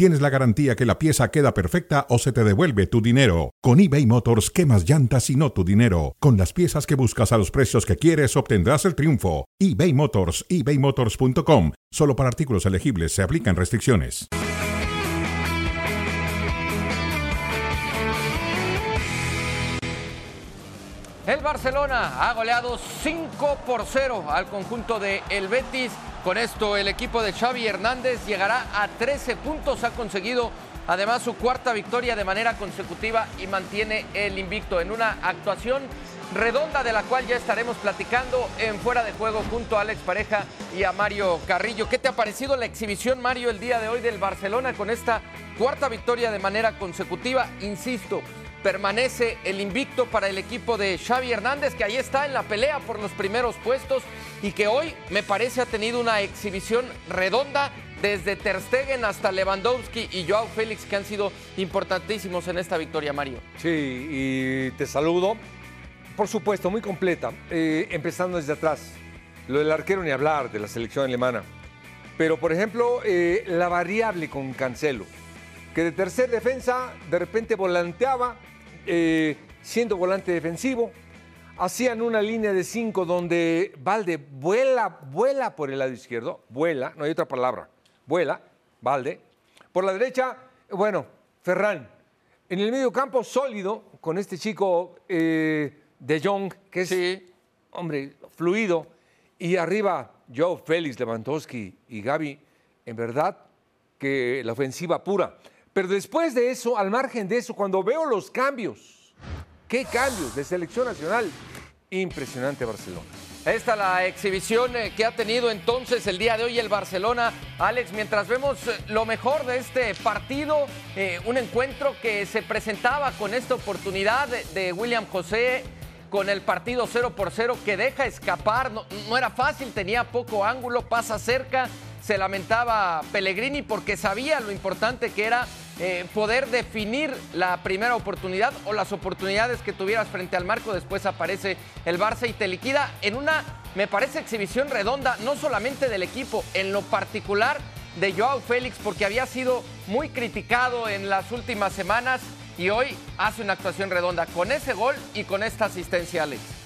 tienes la garantía que la pieza queda perfecta o se te devuelve tu dinero. Con eBay Motors, quemas llantas y no tu dinero. Con las piezas que buscas a los precios que quieres, obtendrás el triunfo. eBay Motors, ebaymotors.com. Solo para artículos elegibles se aplican restricciones. El Barcelona ha goleado 5 por 0 al conjunto de El Betis. Con esto el equipo de Xavi Hernández llegará a 13 puntos. Ha conseguido además su cuarta victoria de manera consecutiva y mantiene el invicto en una actuación redonda de la cual ya estaremos platicando en fuera de juego junto a Alex Pareja y a Mario Carrillo. ¿Qué te ha parecido la exhibición, Mario, el día de hoy del Barcelona con esta cuarta victoria de manera consecutiva? Insisto, permanece el invicto para el equipo de Xavi Hernández, que ahí está en la pelea por los primeros puestos y que hoy me parece ha tenido una exhibición redonda desde Ter Stegen hasta Lewandowski y Joao Félix, que han sido importantísimos en esta victoria, Mario. Sí, y te saludo. Por supuesto, muy completa, eh, empezando desde atrás. Lo del arquero ni hablar de la selección alemana. Pero, por ejemplo, eh, la variable con Cancelo, que de tercer defensa de repente volanteaba, eh, siendo volante defensivo. Hacían una línea de cinco donde Valde vuela, vuela por el lado izquierdo, vuela, no hay otra palabra, vuela, Valde. Por la derecha, bueno, Ferran. En el medio campo, sólido, con este chico eh, de Jong, que es, hombre, fluido. Y arriba, Joe Félix, Lewandowski y Gaby, en verdad, que la ofensiva pura. Pero después de eso, al margen de eso, cuando veo los cambios, ¿qué cambios de selección nacional? Impresionante Barcelona. Esta la exhibición eh, que ha tenido entonces el día de hoy el Barcelona. Alex, mientras vemos eh, lo mejor de este partido, eh, un encuentro que se presentaba con esta oportunidad de, William José, con el partido 0 por 0 que deja escapar, no era fácil, tenía poco ángulo, pasa cerca, se lamentaba Pellegrini porque sabía lo importante que era eh, poder definir la primera oportunidad o las oportunidades que tuvieras frente al marco. Después aparece el Barça y te liquida en una, me parece, exhibición redonda, no solamente del equipo, en lo particular de Joao Félix, porque había sido muy criticado en las últimas semanas y hoy hace una actuación redonda con ese gol y con esta asistencia, Alex.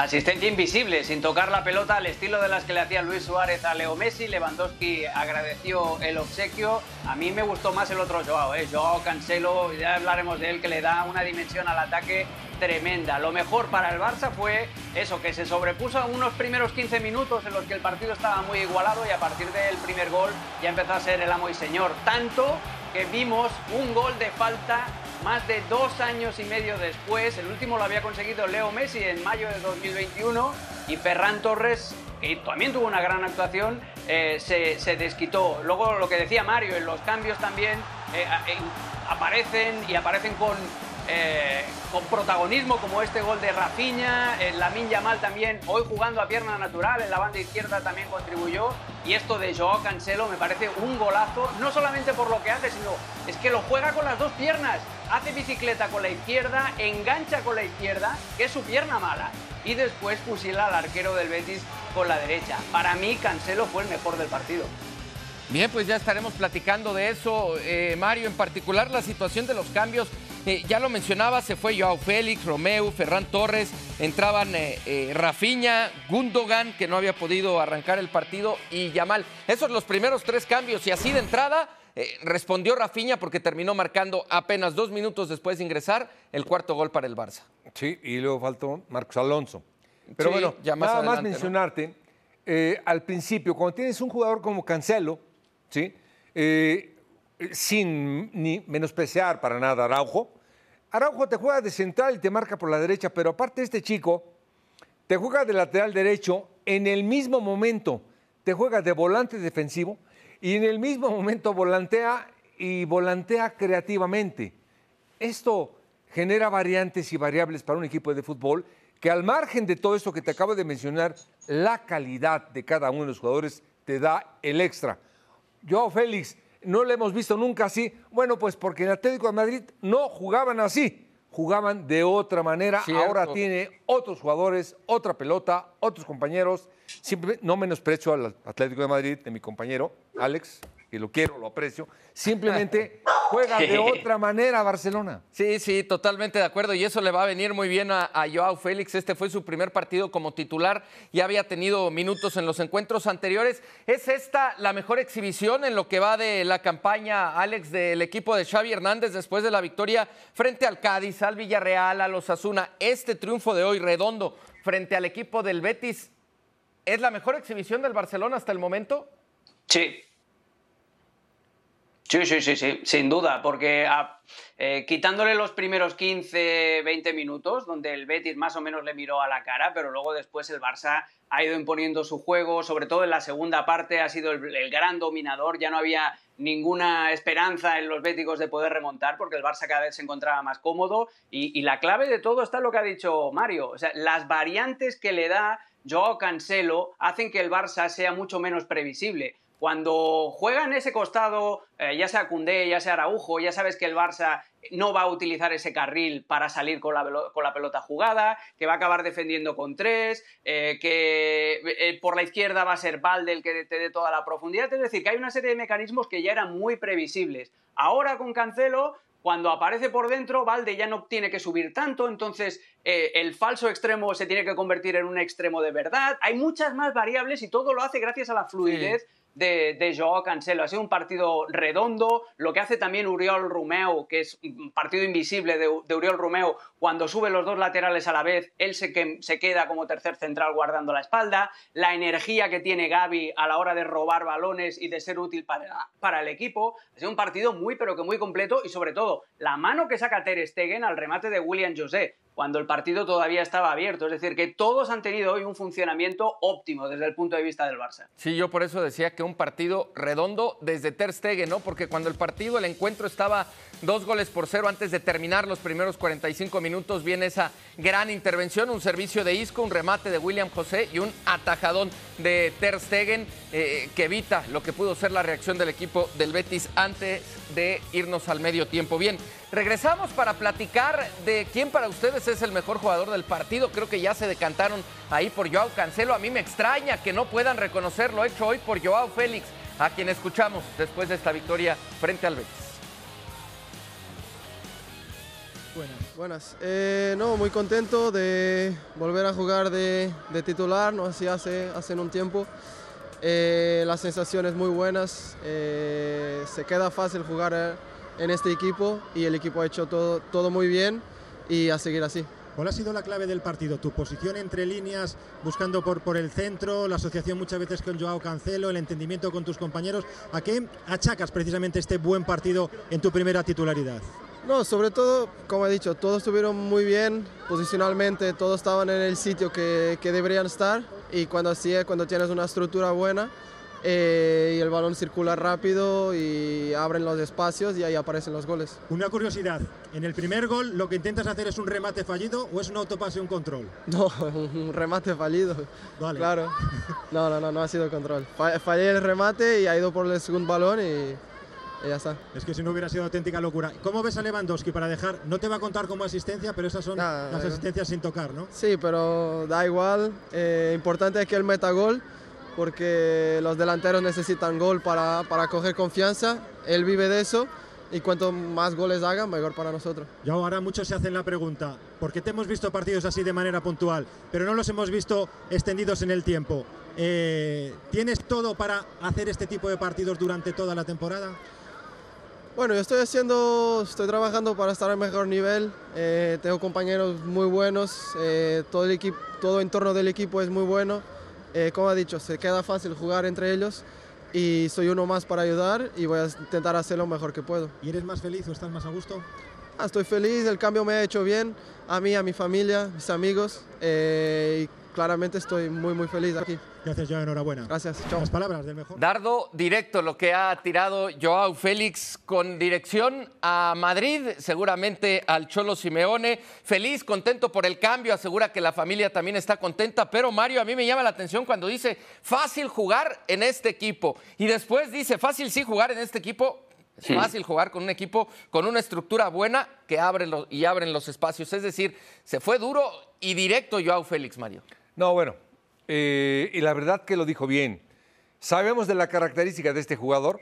Asistencia invisible, sin tocar la pelota al estilo de las que le hacía Luis Suárez a Leo Messi. Lewandowski agradeció el obsequio. A mí me gustó más el otro Joao, ¿eh? Joao Cancelo, ya hablaremos de él, que le da una dimensión al ataque tremenda. Lo mejor para el Barça fue eso, que se sobrepuso en unos primeros 15 minutos en los que el partido estaba muy igualado y a partir del primer gol ya empezó a ser el amo y señor. Tanto que vimos un gol de falta más de dos años y medio después. El último lo había conseguido Leo Messi en mayo de 2021 y Ferran Torres, que también tuvo una gran actuación, eh, se, se, desquitó. Luego lo que decía Mario, en los cambios también eh, eh, aparecen y aparecen con, eh, con protagonismo como este gol de Rafinha, la Yamal también hoy jugando a pierna natural, en la banda izquierda también contribuyó y esto de Joao Cancelo me parece un golazo, no solamente por lo que hace, sino es que lo juega con las dos piernas, hace bicicleta con la izquierda, engancha con la izquierda, que es su pierna mala, y después fusila al arquero del Betis con la derecha. Para mí Cancelo fue el mejor del partido. Bien, pues ya estaremos platicando de eso, eh, Mario, en particular la situación de los cambios. Eh, ya lo mencionaba, se fue Joao Félix, Romeo, Ferran Torres, entraban eh, eh, Rafinha, Gundogan, que no había podido arrancar el partido, y Yamal. Esos son los primeros tres cambios, y así de entrada eh, respondió Rafinha porque terminó marcando apenas dos minutos después de ingresar el cuarto gol para el Barça. Sí, y luego faltó Marcos Alonso. Pero Sí, bueno, ya más nada más mencionarte, al principio, cuando tienes un jugador como Cancelo, ¿sí? Sin ni menospreciar para nada Araujo, Araujo te juega de central y te marca por la derecha, pero aparte este chico te juega de lateral derecho en el mismo momento, te juega de volante defensivo y en el mismo momento volantea y volantea creativamente. Esto genera variantes y variables para un equipo de fútbol que al margen de todo esto que te acabo de mencionar, la calidad de cada uno de los jugadores te da el extra. Joao Félix, no lo hemos visto nunca así. Bueno, pues porque en Atlético de Madrid no jugaban así, jugaban de otra manera. Ahora tiene otros jugadores, otra pelota, otros compañeros. Simplemente no menosprecio al Atlético de Madrid, de mi compañero Alex, que lo quiero, lo aprecio. Simplemente juega de otra manera Barcelona. Sí, sí, totalmente de acuerdo. Y eso le va a venir muy bien a, Joao Félix. Este fue su primer partido como titular. Ya había tenido minutos en los encuentros anteriores. ¿Es esta la mejor exhibición en lo que va de la campaña, Alex, del equipo de Xavi Hernández después de la victoria frente al Cádiz, al Villarreal, a los Asuna? Este triunfo de hoy redondo frente al equipo del Betis, ¿es la mejor exhibición del Barcelona hasta el momento? Sí, Sí, sí, sí, sí, sin duda, porque ah, eh, quitándole los primeros 15, 20 minutos, donde el Betis más o menos le miró a la cara, pero luego después el Barça ha ido imponiendo su juego, sobre todo en la segunda parte ha sido el, gran dominador, ya no había ninguna esperanza en los béticos de poder remontar, porque el Barça cada vez se encontraba más cómodo, y, la clave de todo está lo que ha dicho Mario, o sea, las variantes que le da Joao Cancelo hacen que el Barça sea mucho menos previsible. Cuando juega en ese costado, eh, ya sea Cundé, ya sea Araujo, ya sabes que el Barça no va a utilizar ese carril para salir con la, con la pelota jugada, que va a acabar defendiendo con tres, eh, que eh, por la izquierda va a ser Valde el que te dé toda la profundidad. Es decir, que hay una serie de mecanismos que ya eran muy previsibles. Ahora con Cancelo cuando aparece por dentro, Valde ya no tiene que subir tanto, entonces el falso extremo se tiene que convertir en un extremo de verdad. Hay muchas más variables y todo lo hace gracias a la fluidez de, de Joao Cancelo. Ha sido un partido redondo. Lo que hace también Uriol Romeo, que es un partido invisible de, Uriol Romeo, cuando sube los dos laterales a la vez, él se, que, se queda como tercer central guardando la espalda. La energía que tiene Gaby a la hora de robar balones y de ser útil para, para el equipo. Ha sido un partido muy, pero que muy completo y sobre todo la mano que saca Ter Stegen al remate de William José cuando el partido todavía estaba abierto. Es decir, que todos han tenido hoy un funcionamiento óptimo desde el punto de vista del Barça. Sí, yo por eso decía que un partido redondo desde Ter Stegen, ¿no? Porque cuando el partido, el encuentro estaba dos goles por cero antes de terminar los primeros 45 minutos, viene esa gran intervención, un servicio de Isco, un remate de William José y un atajadón de Ter Stegen eh, que evita lo que pudo ser la reacción del equipo del Betis antes de irnos al medio tiempo. Bien, Regresamos para platicar de quién para ustedes es el mejor jugador del partido. Creo que ya se decantaron ahí por Joao Cancelo. A mí me extraña que no puedan reconocer lo hecho hoy por Joao Félix, a quien escuchamos después de esta victoria frente al Betis. Buenas. Buenas. Eh, no, muy contento de volver a jugar de, titular, no así hace, hace un tiempo. Eh, las sensaciones muy buenas, eh, se queda fácil jugar en este equipo y el equipo ha hecho todo, todo muy bien y a seguir así. ¿Cuál ha sido la clave del partido? ¿Tu posición entre líneas, buscando por, por el centro, la asociación muchas veces con Joao Cancelo, el entendimiento con tus compañeros? ¿A qué achacas precisamente este buen partido en tu primera titularidad? No, sobre todo, como he dicho, todos estuvieron muy bien posicionalmente, todos estaban en el sitio que, que deberían estar y cuando así es, cuando tienes una estructura buena, eh, y el balón circula rápido y abren los espacios y ahí aparecen los goles. Una curiosidad, en el primer gol lo que intentas hacer es un remate fallido o es un autopase un control? No, un remate fallido. Vale. Claro. No, no, no, no ha sido control. Fallé el remate y ha ido por el segundo balón y, ya está. Es que si no hubiera sido auténtica locura. ¿Cómo ves a Lewandowski para dejar? No te va a contar como asistencia, pero esas son las asistencias sin tocar, ¿no? Sí, pero da igual. Eh, importante es que él meta gol porque los delanteros necesitan gol para, para coger confianza. Él vive de eso y cuanto más goles hagan, mejor para nosotros. Y ahora muchos se hacen la pregunta, porque te hemos visto partidos así de manera puntual, pero no los hemos visto extendidos en el tiempo. Eh, ¿Tienes todo para hacer este tipo de partidos durante toda la temporada? Bueno, yo estoy haciendo, estoy trabajando para estar al mejor nivel. Eh, tengo compañeros muy buenos, eh, todo el equipo, todo el entorno del equipo es muy bueno. Eh, como ha dicho, se queda fácil jugar entre ellos y soy uno más para ayudar y voy a intentar hacer lo mejor que puedo. ¿Y eres más feliz o estás más a gusto? Ah, estoy feliz, el cambio me ha hecho bien, a mí, a mi familia, mis amigos. Eh, claramente estoy muy, muy feliz aquí. Gracias, Joao, enhorabuena. Gracias, chao. Las palabras del mejor. Dardo directo lo que ha tirado Joao Félix con dirección a Madrid, seguramente al Cholo Simeone. Feliz, contento por el cambio, asegura que la familia también está contenta, pero Mario, a mí me llama la atención cuando dice fácil jugar en este equipo y después dice fácil sí jugar en este equipo. Es fácil jugar con un equipo con una estructura buena que abre los- y abren los espacios. Es decir, se fue duro y directo Joao Félix, Mario. No, bueno, eh, y la verdad que lo dijo bien. Sabemos de la característica de este jugador,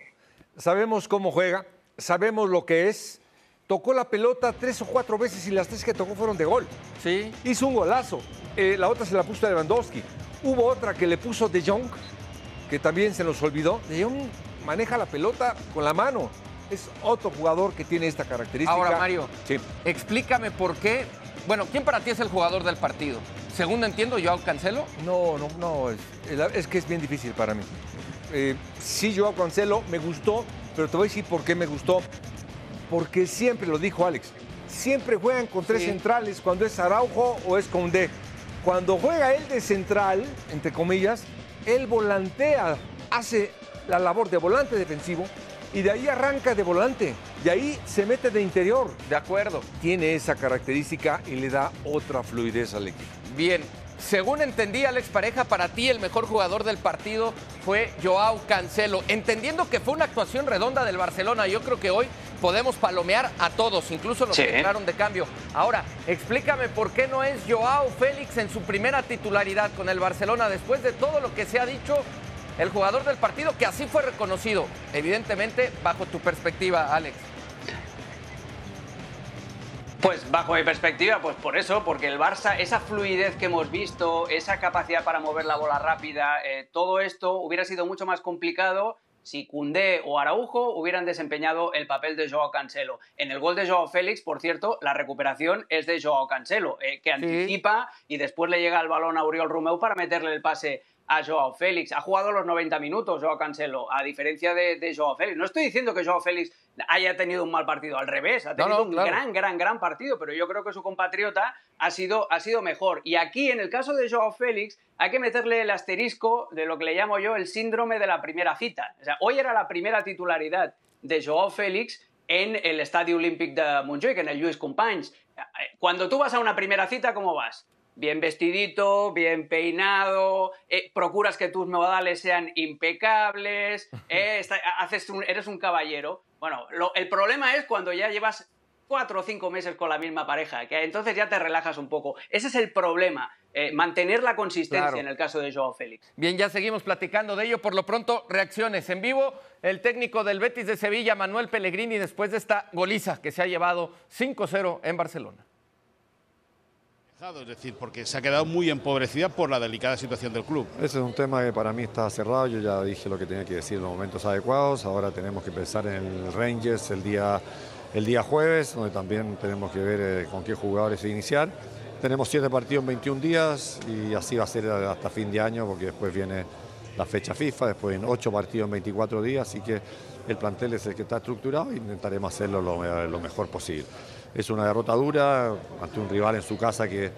sabemos cómo juega, sabemos lo que es. Tocó la pelota tres o cuatro veces y las tres que tocó fueron de gol. Sí. Hizo un golazo. Eh, la otra se la puso a Lewandowski. Hubo otra que le puso De Jong, que también se nos olvidó. De Jong maneja la pelota con la mano. Es otro jugador que tiene esta característica. Ahora, Mario, Sí. explícame por qué. Bueno, ¿quién para ti es el jugador del partido? Según entiendo, Joao Cancelo. No, no, no, es, es que es bien difícil para mí. Eh, sí, yo a Cancelo me gustó, pero te voy a decir por qué me gustó. Porque siempre, lo dijo Alex, siempre juegan con tres Sí. centrales cuando es Araujo o es Condé. Cuando juega él de central, entre comillas, él volantea, hace la labor de volante defensivo y de ahí arranca de volante. De ahí se mete de interior. De acuerdo. Tiene esa característica y le da otra fluidez al equipo. Bien. Según entendí, Alex Pareja, para ti el mejor jugador del partido fue Joao Cancelo. Entendiendo que fue una actuación redonda del Barcelona, yo creo que hoy podemos palomear a todos, incluso los Sí. que entraron de cambio. Ahora, explícame por qué no es Joao Félix en su primera titularidad con el Barcelona después de todo lo que se ha dicho. El jugador del partido que así fue reconocido, evidentemente bajo tu perspectiva, Alex. Pues bajo mi perspectiva, pues por eso, porque el Barça, esa fluidez que hemos visto, esa capacidad para mover la bola rápida, eh, todo esto hubiera sido mucho más complicado si Cundé o Araujo hubieran desempeñado el papel de Joao Cancelo. En el gol de Joao Félix, por cierto, la recuperación es de Joao Cancelo, eh, que anticipa y después le llega el balón a Uriol Romeu para meterle el pase a Joao Félix. Ha jugado los 90 minutos Joao Cancelo, a diferencia de, de Joao Félix. No estoy diciendo que Joao Félix haya tenido un mal partido, al revés, ha No, tenido no, un claro. gran, gran, gran partido, pero yo creo que su compatriota ha sido, ha sido mejor. Y aquí, en el caso de Joao Félix, hay que meterle el asterisco de lo que le llamo yo el síndrome de la primera cita. O sea, hoy era la primera titularidad de Joao Félix en el Estadio Olímpic de Montjuic, en el Lluís Companys. Cuando tú vas a una primera cita, ¿cómo vas? Bien vestidito, bien peinado, eh, procuras que tus modales sean impecables, eh, está- haces un- eres un caballero. Bueno, lo- el problema es cuando ya llevas cuatro o cinco meses con la misma pareja, que entonces ya te relajas un poco. Ese es el problema, eh, mantener la consistencia Claro. en el caso de Joao Félix. Bien, ya seguimos platicando de ello. Por lo pronto, reacciones en vivo. El técnico del Betis de Sevilla, Manuel Pellegrini, después de esta goliza que se ha llevado 5-0 en Barcelona. Es decir, porque se ha quedado muy empobrecida por la delicada situación del club. Ese es un tema que para mí está cerrado. Yo ya dije lo que tenía que decir en los momentos adecuados. Ahora tenemos que pensar en el Rangers el día, el día jueves, donde también tenemos que ver eh, con qué jugadores iniciar. Tenemos siete partidos en 21 días y así va a ser hasta fin de año, porque después viene la fecha FIFA, después en ocho partidos en 24 días. Así que el plantel es el que está estructurado e intentaremos hacerlo lo, lo mejor posible. Es una derrota dura ante un rival en su casa que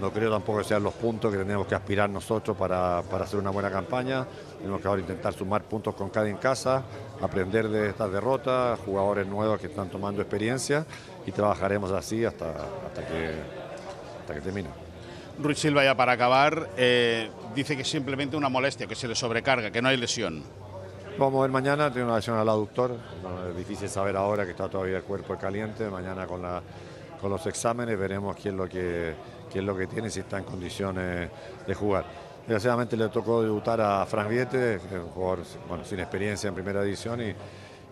no creo tampoco que sean los puntos que tenemos que aspirar nosotros para, para hacer una buena campaña. Tenemos que ahora intentar sumar puntos con cada en casa, aprender de estas derrotas, jugadores nuevos que están tomando experiencia y trabajaremos así hasta, hasta, que, hasta que termine. Ruiz Silva, ya para acabar, eh, dice que simplemente una molestia, que se le sobrecarga, que no hay lesión. Vamos a ver mañana, tiene una lesión al aductor, es difícil saber ahora que está todavía el cuerpo caliente, mañana con, la, con los exámenes veremos qué es, lo que, es lo que tiene si está en condiciones de jugar. Desgraciadamente le tocó debutar a Frank Viete, un jugador bueno, sin experiencia en primera división y,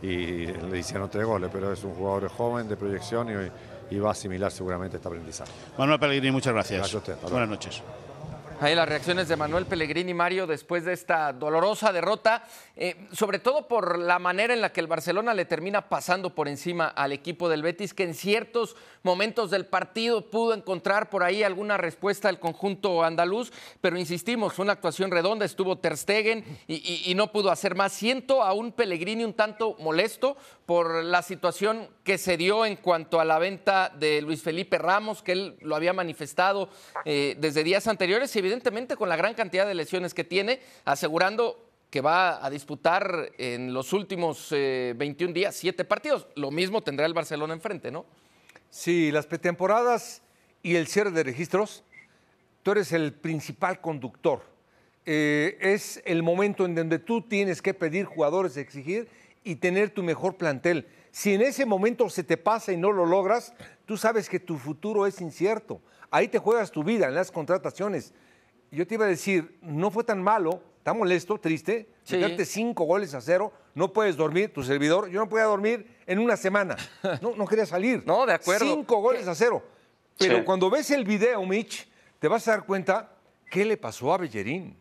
y le hicieron tres goles, pero es un jugador joven de proyección y, y va a asimilar seguramente este aprendizaje. Manuel Pellegrini, muchas gracias. Gracias a usted. Buenas noches. Ahí las reacciones de Manuel Pellegrini Mario después de esta dolorosa derrota, eh, sobre todo por la manera en la que el Barcelona le termina pasando por encima al equipo del Betis, que en ciertos momentos del partido pudo encontrar por ahí alguna respuesta al conjunto andaluz, pero insistimos, fue una actuación redonda, estuvo Ter Stegen y, y- y no pudo hacer más. Siento a un Pellegrini un tanto molesto por la situación que se dio en cuanto a la venta de Luis Felipe Ramos, que él lo había manifestado eh, desde días anteriores y evidentemente con la gran cantidad de lesiones que tiene, asegurando que va a disputar en los últimos 21 eh, días siete partidos. Lo mismo tendrá el Barcelona enfrente, ¿no? Sí, las pretemporadas y el cierre de registros, tú eres el principal conductor. Eh, es el momento en donde tú tienes que pedir jugadores, exigir y tener tu mejor plantel. Si en ese momento se te pasa y no lo logras, tú sabes que tu futuro es incierto. Ahí te juegas tu vida en las contrataciones. Yo te iba a decir, no fue tan malo, está molesto, triste, sí. cinco goles a cero, no puedes dormir, tu servidor, yo no podía dormir en una semana, no, no quería salir. no, de acuerdo. Cinco goles a cero. Pero cuando ves el video, Mitch, te vas a dar cuenta qué le pasó a Bellerín,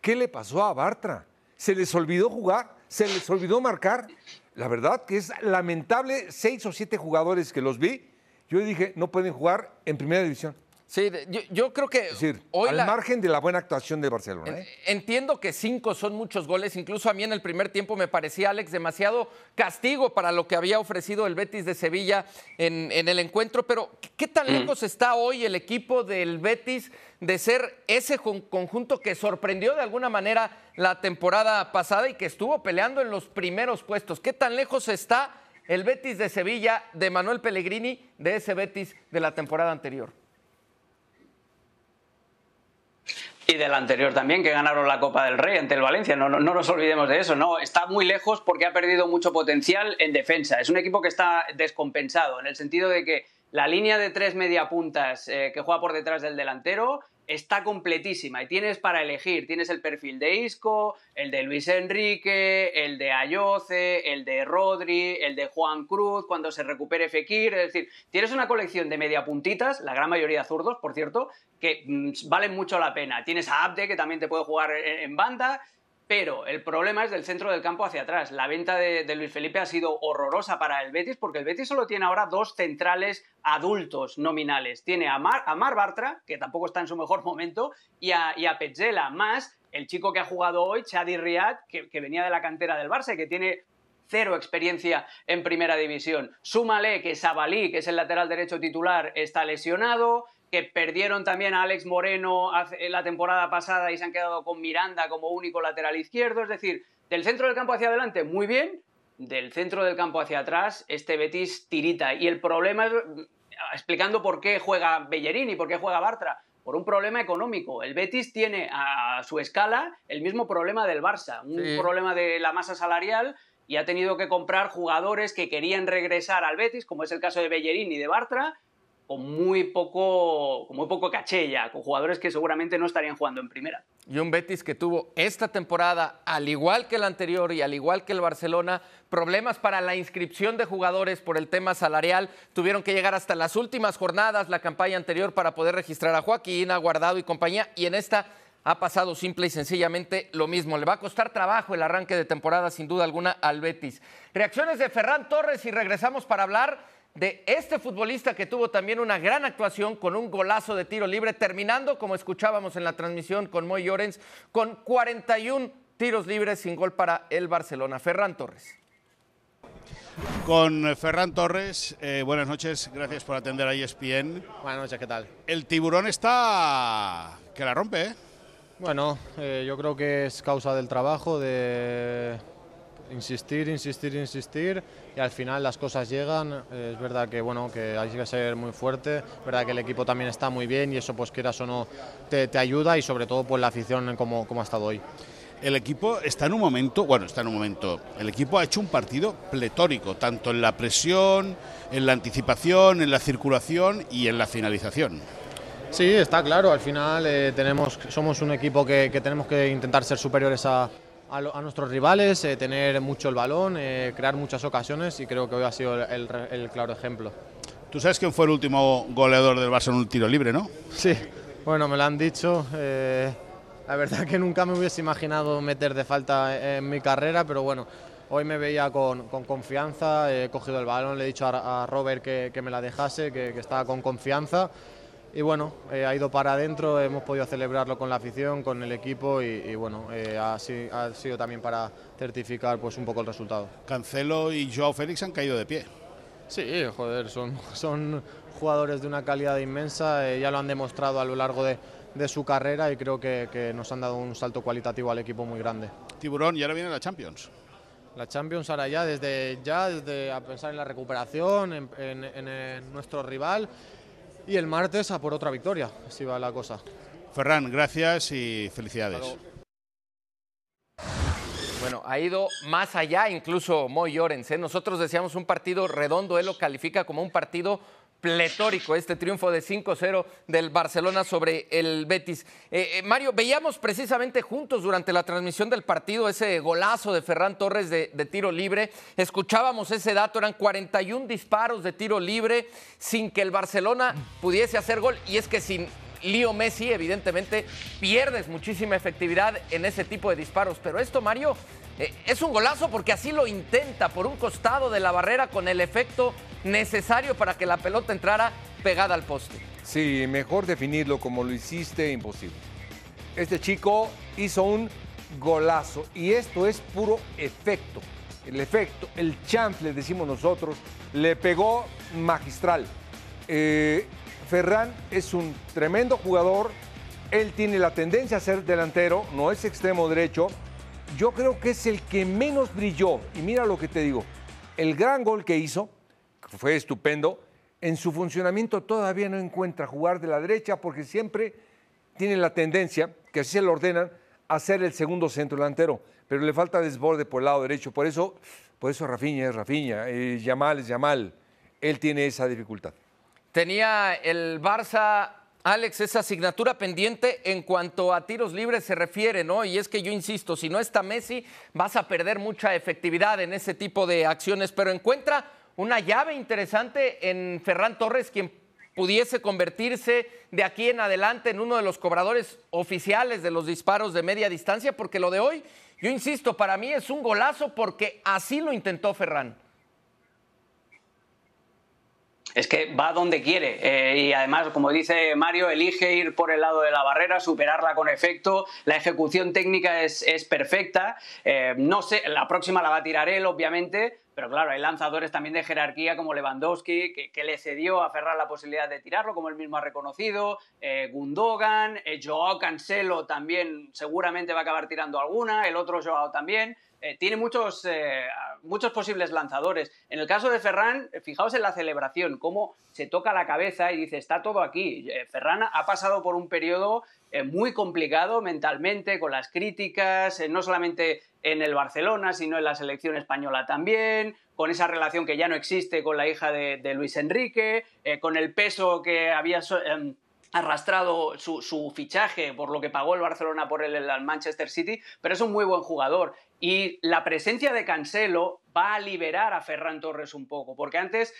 qué le pasó a Bartra. Se les olvidó jugar, se les olvidó marcar. La verdad que es lamentable, seis o siete jugadores que los vi, yo dije, no pueden jugar en primera división. Sí, yo, creo que decir, hoy al margen de la buena actuación de Barcelona. ¿eh? Entiendo que cinco son muchos goles, incluso a mí en el primer tiempo me parecía, Alex, demasiado castigo para lo que había ofrecido el Betis de Sevilla en, el encuentro, pero ¿qué tan mm. lejos está hoy el equipo del Betis de ser ese conjunto que sorprendió de alguna manera la temporada pasada y que estuvo peleando en los primeros puestos? ¿Qué tan lejos está el Betis de Sevilla de Manuel Pellegrini de ese Betis de la temporada anterior? Y del anterior también, que ganaron la Copa del Rey ante el Valencia. No, no, nos olvidemos de eso. No, está muy lejos porque ha perdido mucho potencial en defensa. Es un equipo que está descompensado, en el sentido de que la línea de tres mediapuntas eh, que juega por detrás del delantero está completísima y tienes para elegir, tienes el perfil de Isco, el de Luis Enrique, el de Ayoce, el de Rodri, el de Juan Cruz, cuando se recupere Fekir, es decir, tienes una colección de mediapuntitas, la gran mayoría zurdos, por cierto, que mm, valen mucho la pena. Tienes a Abde, que también te puede jugar en banda, pero el problema es del centro del campo hacia atrás. La venta de, Luis Felipe ha sido horrorosa para el Betis porque el Betis solo tiene ahora dos centrales adultos nominales. Tiene a Mar, Bartra, que tampoco está en su mejor momento, y a, y más el chico que ha jugado hoy, Chadi Riad, que, que venía de la cantera del Barça y que tiene cero experiencia en primera división. Súmale que Sabalí, que es el lateral derecho titular, está lesionado que perdieron también a Alex Moreno la temporada pasada y se han quedado con Miranda como único lateral izquierdo. Es decir, del centro del campo hacia adelante, muy bien. Del centro del campo hacia atrás, este Betis tirita. Y el problema es, explicando por qué juega Bellerín y por qué juega Bartra, por un problema económico. El Betis tiene a su escala el mismo problema del Barça, un problema de la masa salarial y ha tenido que comprar jugadores que querían regresar al Betis, como es el caso de Bellerín y de Bartra, con muy poco, con muy poco caché con jugadores que seguramente no estarían jugando en primera. Y un Betis que tuvo esta temporada, al igual que el anterior y al igual que el Barcelona, problemas para la inscripción de jugadores por el tema salarial. Tuvieron que llegar hasta las últimas jornadas, la campaña anterior, para poder registrar a Joaquín, a Guardado y compañía. Y en esta ha pasado simple y sencillamente lo mismo. Le va a costar trabajo el arranque de temporada, sin duda alguna, al Betis. Reacciones de Ferran Torres y regresamos para hablar de este futbolista que tuvo también una gran actuación con un golazo de tiro libre, terminando, como escuchábamos en la transmisión con Moy Llorens, con 41 tiros libres sin gol para el Barcelona. Ferran Torres. Con Ferran Torres, eh, buenas noches, gracias por atender a ESPN. Buenas noches, ¿qué tal? El tiburón está que la rompe, ¿eh? Bueno, eh, yo creo que es causa del trabajo, de insistir, insistir, insistir y al final las cosas llegan. Es verdad que bueno que hay que ser muy fuerte, es verdad que el equipo también está muy bien y eso pues quieras o no te, ayuda y sobre todo pues la afición como, como ha estado hoy. El equipo está en un momento, bueno, está en un momento, el equipo ha hecho un partido pletórico, tanto en la presión, en la anticipación, en la circulación y en la finalización. Sí, está claro, al final eh, tenemos, somos un equipo que, que tenemos que intentar ser superiores a, a, nuestros rivales, eh, tener mucho el balón, eh, crear muchas ocasiones y creo que hoy ha sido el, claro ejemplo. Tú sabes quién fue el último goleador del Barça en un tiro libre, ¿no? Sí, bueno, me lo han dicho. Eh, la verdad que nunca me hubiese imaginado meter de falta en mi carrera, pero bueno, hoy me veía con, confianza, he cogido el balón, le he dicho a, Robert que, me la dejase, que, que estaba con confianza y bueno, eh, ha ido para adentro, hemos podido celebrarlo con la afición, con el equipo y, bueno, eh, ha, ha, sido también para certificar pues un poco el resultado. Cancelo y Joao Félix han caído de pie. Sí, joder, son, son jugadores de una calidad inmensa, eh, ya lo han demostrado a lo largo de, de su carrera y creo que, que, nos han dado un salto cualitativo al equipo muy grande. Tiburón, y ahora viene la Champions. La Champions ahora ya, desde ya, desde a pensar en la recuperación, en, en, en nuestro rival y el martes a por otra victoria, así va la cosa. Ferran, gracias y felicidades. Bueno, ha ido más allá incluso Moy Llorens. ¿eh? Nosotros decíamos un partido redondo, él lo califica como un partido pletórico este triunfo de 5-0 del Barcelona sobre el Betis. Eh, eh, Mario, veíamos precisamente juntos durante la transmisión del partido ese golazo de Ferran Torres de, de, tiro libre. Escuchábamos ese dato, eran 41 disparos de tiro libre sin que el Barcelona pudiese hacer gol. Y es que sin Lío Messi, evidentemente, pierdes muchísima efectividad en ese tipo de disparos. Pero esto, Mario, eh, es un golazo porque así lo intenta por un costado de la barrera con el efecto necesario para que la pelota entrara pegada al poste. Sí, mejor definirlo como lo hiciste, imposible. Este chico hizo un golazo y esto es puro efecto. El efecto, el chanfle, decimos nosotros, le pegó magistral. Eh, Ferran es un tremendo jugador, él tiene la tendencia a ser delantero, no es extremo derecho. Yo creo que es el que menos brilló. Y mira lo que te digo, el gran gol que hizo, fue estupendo. En su funcionamiento todavía no encuentra jugar de la derecha porque siempre tiene la tendencia, que así se lo ordenan, a ser el segundo centro delantero. Pero le falta desborde por el lado derecho. Por eso, por eso Rafinha es Rafinha, eh, Yamal es Yamal. Él tiene esa dificultad. Tenía el Barça Alex, esa asignatura pendiente en cuanto a tiros libres se refiere, ¿no? Y es que yo insisto, si no está Messi, vas a perder mucha efectividad en ese tipo de acciones, pero encuentra una llave interesante en Ferran Torres, quien pudiese convertirse de aquí en adelante en uno de los cobradores oficiales de los disparos de media distancia, porque lo de hoy, yo insisto, para mí es un golazo porque así lo intentó Ferran. Es que va donde quiere eh, y además, como dice Mario, elige ir por el lado de la barrera, superarla con efecto. La ejecución técnica es, perfecta. Eh, no sé, la próxima la va a tirar él, obviamente, pero claro, hay lanzadores también de jerarquía como Lewandowski, que, le cedió a Ferran la posibilidad de tirarlo, como él mismo ha reconocido. Eh, Gundogan, Joao Cancelo también seguramente va a acabar tirando alguna, el otro Joao también. Eh, tiene muchos, eh, muchos posibles lanzadores. En el caso de Ferran, fijaos en la celebración, cómo se toca la cabeza y dice, está todo aquí. Eh, Ferran ha pasado por un periodo muy complicado mentalmente, con las críticas, no solamente en el Barcelona, sino en la selección española también, con esa relación que ya no existe con la hija de, Luis Enrique, con el peso que había em, arrastrado su, fichaje por lo que pagó el Barcelona por en el Manchester City, pero es un muy buen jugador. Y la presencia de Cancelo va a liberar a Ferran Torres un poco, porque antes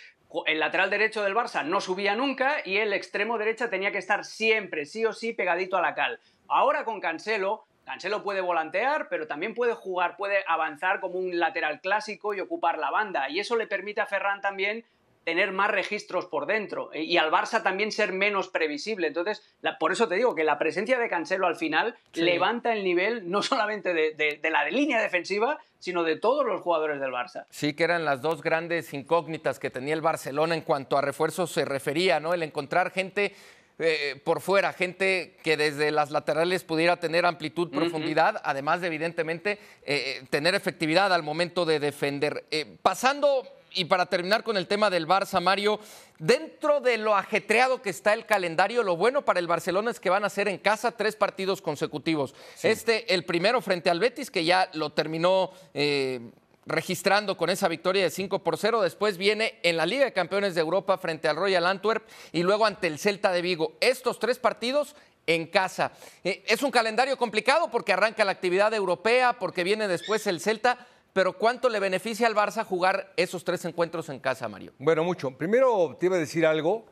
el lateral derecho del Barça no subía nunca y el extremo derecha tenía que estar siempre, sí o sí, pegadito a la cal. Ahora con Cancelo Cancelo puede volantear, pero también puede jugar, puede avanzar como un lateral clásico y ocupar la banda. Y eso le permite a Ferran también tener más registros por dentro eh, y al Barça también ser menos previsible. Entonces, la, por eso te digo que la presencia de Cancelo al final sí. levanta el nivel no solamente de, de, de, la línea defensiva, sino de todos los jugadores del Barça. Sí, que eran las dos grandes incógnitas que tenía el Barcelona en cuanto a refuerzos se refería, ¿no? El encontrar gente eh, por fuera, gente que desde las laterales pudiera tener amplitud, profundidad, uh -huh. además de evidentemente eh, tener efectividad al momento de defender. Eh, pasando y para terminar con el tema del Barça, Mario, dentro de lo ajetreado que está el calendario, lo bueno para el Barcelona es que van a ser en casa tres partidos consecutivos. Sí. Este, el primero frente al Betis, que ya lo terminó eh, registrando con esa victoria de 5 por 0. Después viene en la Liga de Campeones de Europa frente al Royal Antwerp y luego ante el Celta de Vigo. Estos tres partidos en casa. Eh, es un calendario complicado porque arranca la actividad europea, porque viene después el Celta pero ¿cuánto le beneficia al Barça jugar esos tres encuentros en casa, Mario? Bueno, mucho. Primero te iba a decir algo.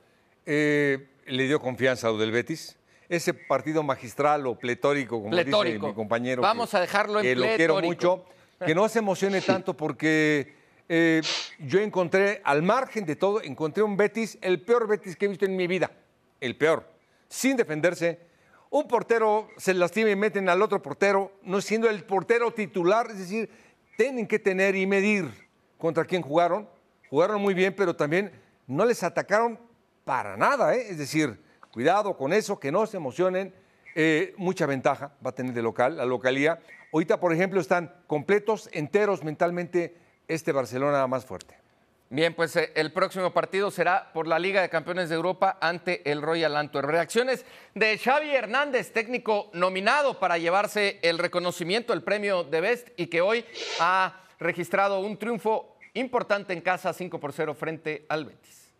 Eh, le dio confianza a del Betis. Ese partido magistral o pletórico, como pletórico. dice mi compañero. Vamos que, a dejarlo en que pletórico. lo quiero mucho. Que no se emocione tanto porque eh, yo encontré, al margen de todo, encontré un Betis, el peor Betis que he visto en mi vida. El peor. sin defenderse. Un portero se lastima y meten al otro portero, no siendo el portero titular, es decir, tienen que tener y medir contra quién jugaron. Jugaron muy bien, pero también no les atacaron para nada, ¿eh? es decir, cuidado con eso, que no se emocionen. Eh, mucha ventaja va a tener de local, la localía. Ahorita, por ejemplo, están completos, enteros mentalmente este Barcelona más fuerte. Bien, pues eh, el próximo partido será por la Liga de Campeones de Europa ante el Royal Antwerp. Reacciones de Xavi Hernández, técnico nominado para llevarse el reconocimiento, el premio de Best y que hoy ha registrado un triunfo importante en casa 5 por 0 frente al Betis.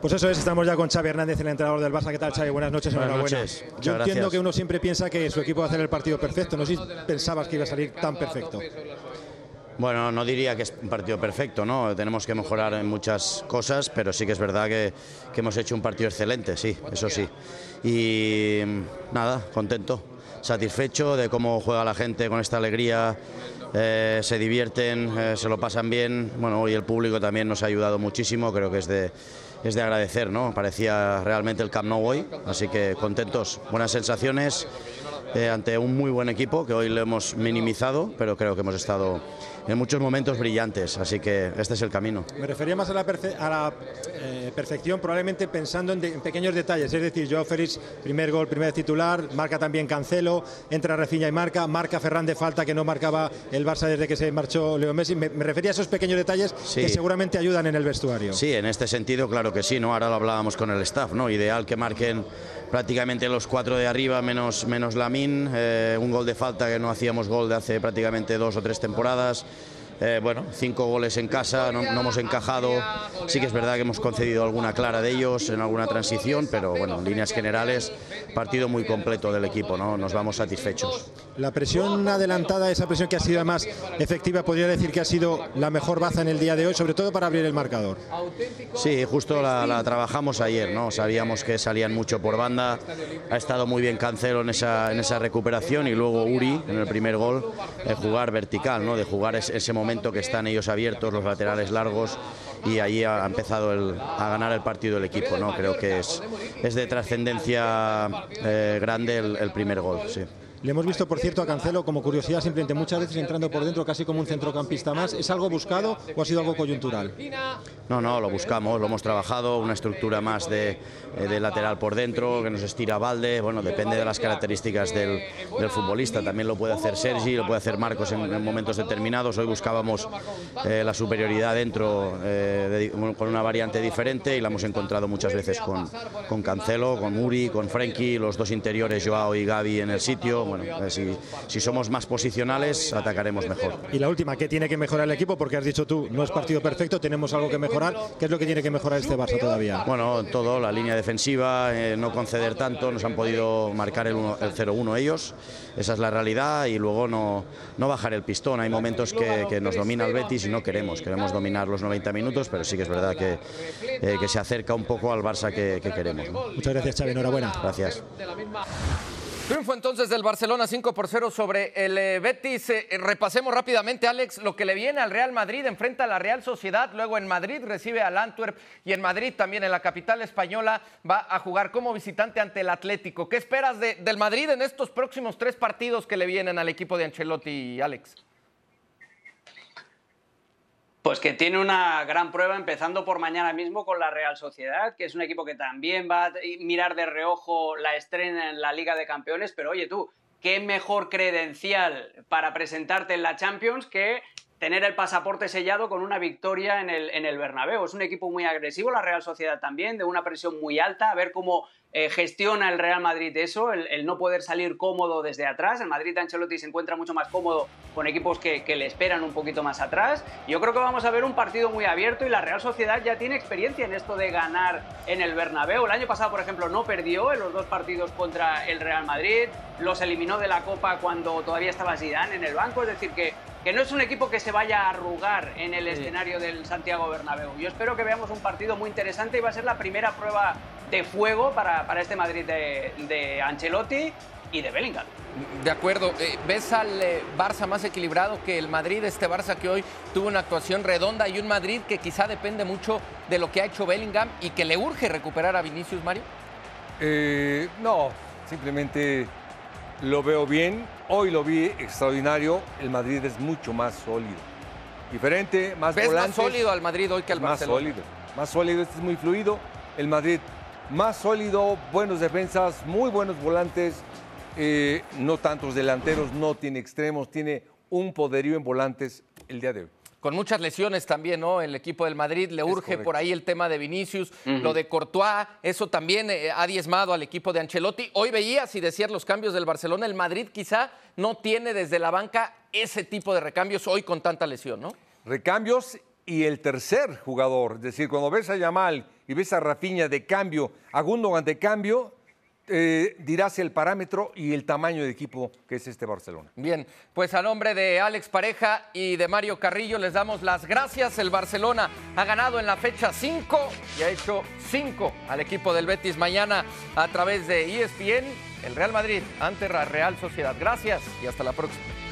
Pues eso es, estamos ya con Xavi Hernández, el entrenador del Barça. ¿Qué tal, Xavi? Buenas noches, Buenas enhorabuena. noches. Yo entiendo gracias. que uno siempre piensa que su equipo va a hacer el partido perfecto. No sé si pensabas que iba a salir tan perfecto. Bueno, no diría que es un partido perfecto, ¿no? Tenemos que mejorar en muchas cosas, pero sí que es verdad que, hemos hecho un partido excelente, sí, eso sí. Y nada, contento, satisfecho de cómo juega la gente con esta alegría, eh, se divierten, eh, se lo pasan bien. Bueno, hoy el público también nos ha ayudado muchísimo, creo que es de, es de agradecer, ¿no? Parecía realmente el Camp Nou hoy, así que contentos, buenas sensaciones. eh, ante un muy buen equipo que hoy lo hemos minimizado, pero creo que hemos estado en muchos momentos brillantes, así que este es el camino. Me refería más a la, perfe- a la, eh, perfección, probablemente pensando en, de- en pequeños detalles. Es decir, Joao Félix, primer gol, primer titular, marca también Cancelo, entra Rafinha y marca, marca Ferran de falta que no marcaba el Barça desde que se marchó Leo Messi. Me, me refería a esos pequeños detalles Sí. que seguramente ayudan en el vestuario. Sí, en este sentido, claro que sí, ¿no? Ahora lo hablábamos con el staff, ¿no? Ideal que marquen prácticamente los cuatro de arriba menos, menos Lamin, eh, un gol de falta que no hacíamos gol de hace prácticamente dos o tres temporadas. Eh, bueno, cinco goles en casa, no, no hemos encajado. Sí que es verdad que hemos concedido alguna clara de ellos en alguna transición, pero bueno, en líneas generales, partido muy completo del equipo, ¿no? Nos vamos satisfechos. La presión adelantada, esa presión que ha sido además efectiva, podría decir que ha sido la mejor baza en el día de hoy, sobre todo para abrir el marcador. Sí, justo la, la trabajamos ayer, ¿no? Sabíamos que salían mucho por banda, ha estado muy bien Cancelo en esa, en esa recuperación y luego Uri en el primer gol, de jugar vertical, ¿no? De jugar es- ese momento que están ellos abiertos, los laterales largos y ahí ha empezado el- a ganar el partido el equipo, ¿no? Creo que es, es de trascendencia eh, grande el, el primer gol, sí. Le hemos visto, por cierto, a Cancelo como curiosidad, simplemente muchas veces entrando por dentro casi como un centrocampista más. ¿Es algo buscado o ha sido algo coyuntural? No, no, lo buscamos, lo hemos trabajado, una estructura más de, eh, lateral por dentro, que nos estira balde, bueno, depende de las características del, futbolista, también lo puede hacer Sergi, lo puede hacer Marcos en, en momentos determinados, hoy buscábamos eh, la superioridad dentro eh, con una variante diferente y la hemos encontrado muchas veces con, con Cancelo, con Muri, con Frenkie, los dos interiores, Joao y Gaby en el sitio, bueno, eh, si, si somos más posicionales atacaremos mejor. Y la última, ¿qué tiene que mejorar el equipo? Porque has dicho tú, no es partido perfecto, tenemos algo que mejorar. ¿Qué es lo que tiene que mejorar este Barça todavía? Bueno, todo, la línea defensiva, eh, no conceder tanto, nos han podido marcar el, el 0-1 ellos, esa es la realidad, y luego no, no bajar el pistón. Hay momentos que, que nos domina el Betis y no queremos, queremos dominar los 90 minutos, pero sí que es verdad que, eh, que se acerca un poco al Barça que, que queremos. ¿no? Muchas gracias, Xavi, enhorabuena. Gracias. Triunfo entonces del Barcelona 5 por 0 sobre el eh, Betis. Eh, eh, repasemos rápidamente, Alex, lo que le viene al Real Madrid. Enfrenta a la Real Sociedad, luego en Madrid recibe al Antwerp y en Madrid también en la capital española va a jugar como visitante ante el Atlético. ¿Qué esperas de- del Madrid en estos próximos tres partidos que le vienen al equipo de Ancelotti, Alex? Pues que tiene una gran prueba empezando por mañana mismo con la Real Sociedad, que es un equipo que también va a mirar de reojo la estrena en la Liga de Campeones, pero oye tú, qué mejor credencial para presentarte en la Champions que tener el pasaporte sellado con una victoria en el, en el Bernabéu. Es un equipo muy agresivo, la Real Sociedad también, de una presión muy alta, a ver cómo eh, gestiona el Real Madrid eso, el, el no poder salir cómodo desde atrás. El Madrid Ancelotti se encuentra mucho más cómodo con equipos que, que le esperan un poquito más atrás. Yo creo que vamos a ver un partido muy abierto y la Real Sociedad ya tiene experiencia en esto de ganar en el Bernabéu. El año pasado, por ejemplo, no perdió en los dos partidos contra el Real Madrid, los eliminó de la Copa cuando todavía estaba Zidane en el banco, es decir, que, que no es un equipo que se vaya a arrugar en el escenario del Santiago Bernabéu. Yo espero que veamos un partido muy interesante y va a ser la primera prueba de fuego para, para este Madrid de, de Ancelotti y de Bellingham. De acuerdo, Eh, ¿ves al eh, Barça más equilibrado que el Madrid? Este Barça que hoy tuvo una actuación redonda y un Madrid que quizá depende mucho de lo que ha hecho Bellingham y que le urge recuperar a Vinicius Mario. Eh, no, simplemente lo veo bien. Hoy lo vi extraordinario. El Madrid es mucho más sólido. Diferente, más ¿Ves más volantes. sólido al Madrid hoy que al más Barcelona? sólido, más sólido, este es muy fluido. El Madrid más sólido, buenos defensas, muy buenos volantes, eh, no tantos delanteros, no tiene extremos, tiene un poderío en volantes el día de hoy. Con muchas lesiones también, ¿no? El equipo del Madrid le urge por ahí el tema de Vinicius, lo de Courtois, eso también eh, ha diezmado al equipo de Ancelotti. Hoy veías y decías los cambios del Barcelona, el Madrid quizá no tiene desde la banca ese tipo de recambios hoy con tanta lesión, ¿no? Recambios y el tercer jugador, es decir, cuando ves a Yamal y ves a Rafinha de cambio, a Gundogan de cambio, eh, dirás el parámetro y el tamaño de equipo que es este Barcelona. Bien, pues a nombre de Alex Pareja y de Mario Carrillo les damos las gracias. El Barcelona ha ganado en la fecha 5 y ha hecho 5 al equipo del Betis mañana a través de ESPN, el Real Madrid ante la Real Sociedad. Gracias y hasta la próxima.